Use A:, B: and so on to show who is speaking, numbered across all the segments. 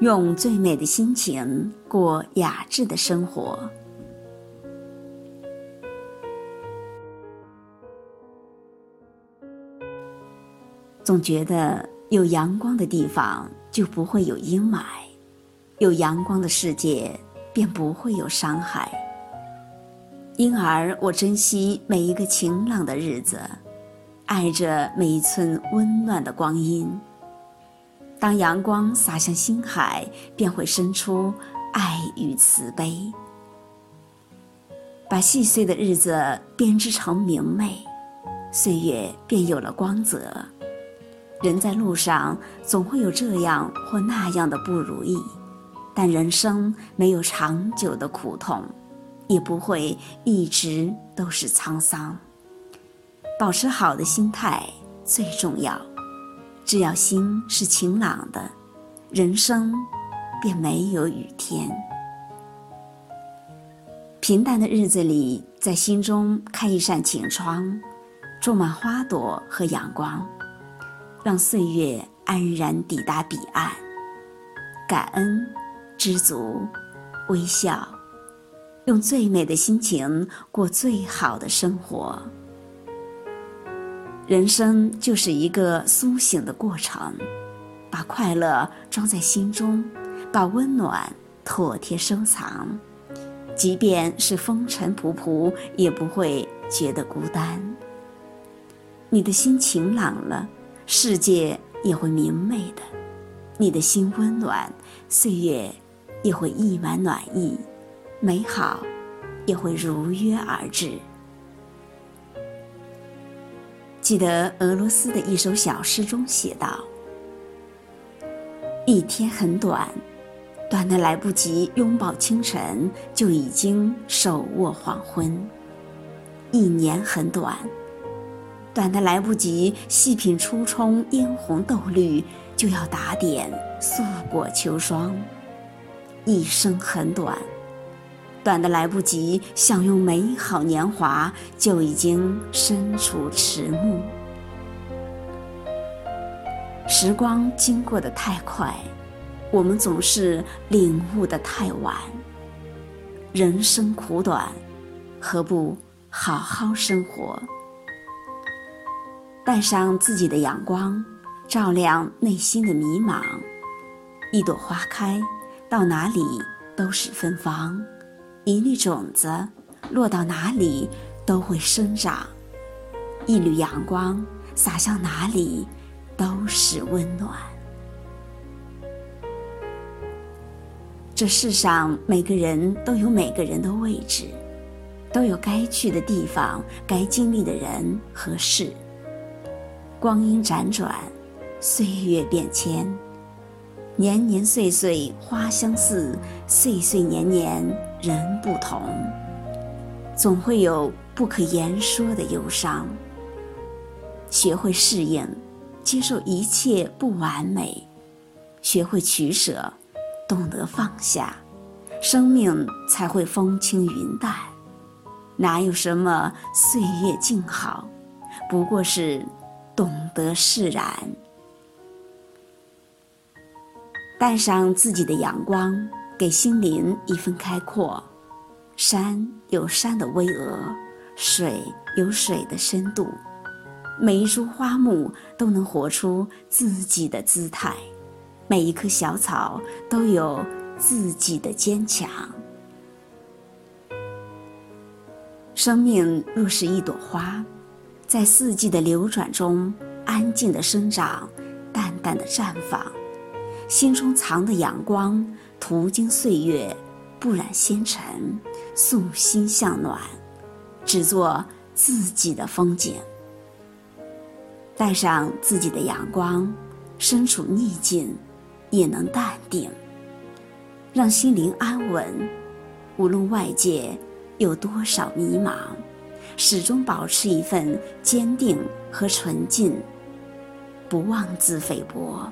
A: 用最美的心情过雅致的生活。总觉得有阳光的地方就不会有阴霾，有阳光的世界便不会有伤害。因而，我珍惜每一个晴朗的日子，爱着每一寸温暖的光阴。当阳光洒向心海，便会生出爱与慈悲，把细碎的日子编织成明媚，岁月便有了光泽。人在路上总会有这样或那样的不如意，但人生没有长久的苦痛，也不会一直都是沧桑。保持好的心态最重要，只要心是晴朗的，人生便没有雨天。平淡的日子里，在心中开一扇晴窗，种满花朵和阳光。让岁月安然抵达彼岸，感恩、知足、微笑，用最美的心情过最好的生活。人生就是一个苏醒的过程，把快乐装在心中，把温暖妥帖收藏，即便是风尘仆仆，也不会觉得孤单。你的心晴朗了。世界也会明媚的，你的心温暖，岁月也会溢满暖意，美好也会如约而至。记得俄罗斯的一首小诗中写道：“一天很短，短的来不及拥抱清晨，就已经手握黄昏；一年很短。”短的来不及细品初衷嫣红豆绿，就要打点素裹秋霜。一生很短，短的来不及享用美好年华，就已经身处迟暮。时光经过的太快，我们总是领悟的太晚。人生苦短，何不好好生活？带上自己的阳光，照亮内心的迷茫。一朵花开，到哪里都是芬芳；一粒种子，落到哪里都会生长；一缕阳光，洒向哪里都是温暖。这世上每个人都有每个人的位置，都有该去的地方，该经历的人和事。光阴辗转，岁月变迁，年年岁岁花相似，岁岁年年人不同。总会有不可言说的忧伤。学会适应，接受一切不完美；学会取舍，懂得放下，生命才会风轻云淡。哪有什么岁月静好，不过是。懂得释然，带上自己的阳光，给心灵一份开阔。山有山的巍峨，水有水的深度，每一株花木都能活出自己的姿态，每一棵小草都有自己的坚强。生命若是一朵花。在四季的流转中，安静的生长，淡淡的绽放。心中藏的阳光，途经岁月，不染纤尘，素心向暖，只做自己的风景。带上自己的阳光，身处逆境，也能淡定，让心灵安稳。无论外界有多少迷茫。始终保持一份坚定和纯净，不妄自菲薄，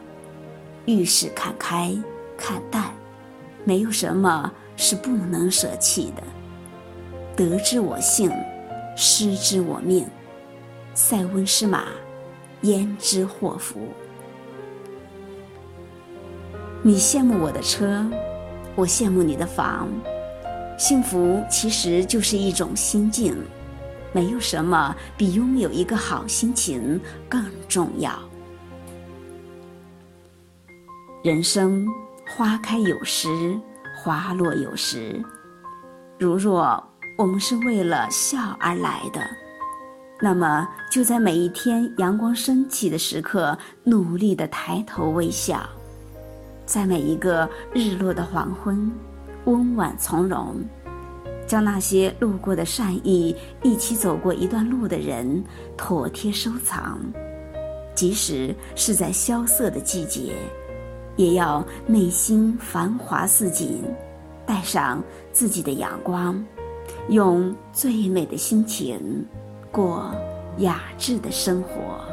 A: 遇事看开看淡，没有什么是不能舍弃的。得之我幸，失之我命。塞翁失马，焉知祸福？你羡慕我的车，我羡慕你的房。幸福其实就是一种心境，没有什么比拥有一个好心情更重要。人生花开有时，花落有时。如若我们是为了笑而来的，那么就在每一天阳光升起的时刻，努力的抬头微笑；在每一个日落的黄昏，温婉从容，将那些路过的善意、一起走过一段路的人妥帖收藏，即使是在萧瑟的季节。也要内心繁华似锦，带上自己的阳光，用最美的心情过雅致的生活。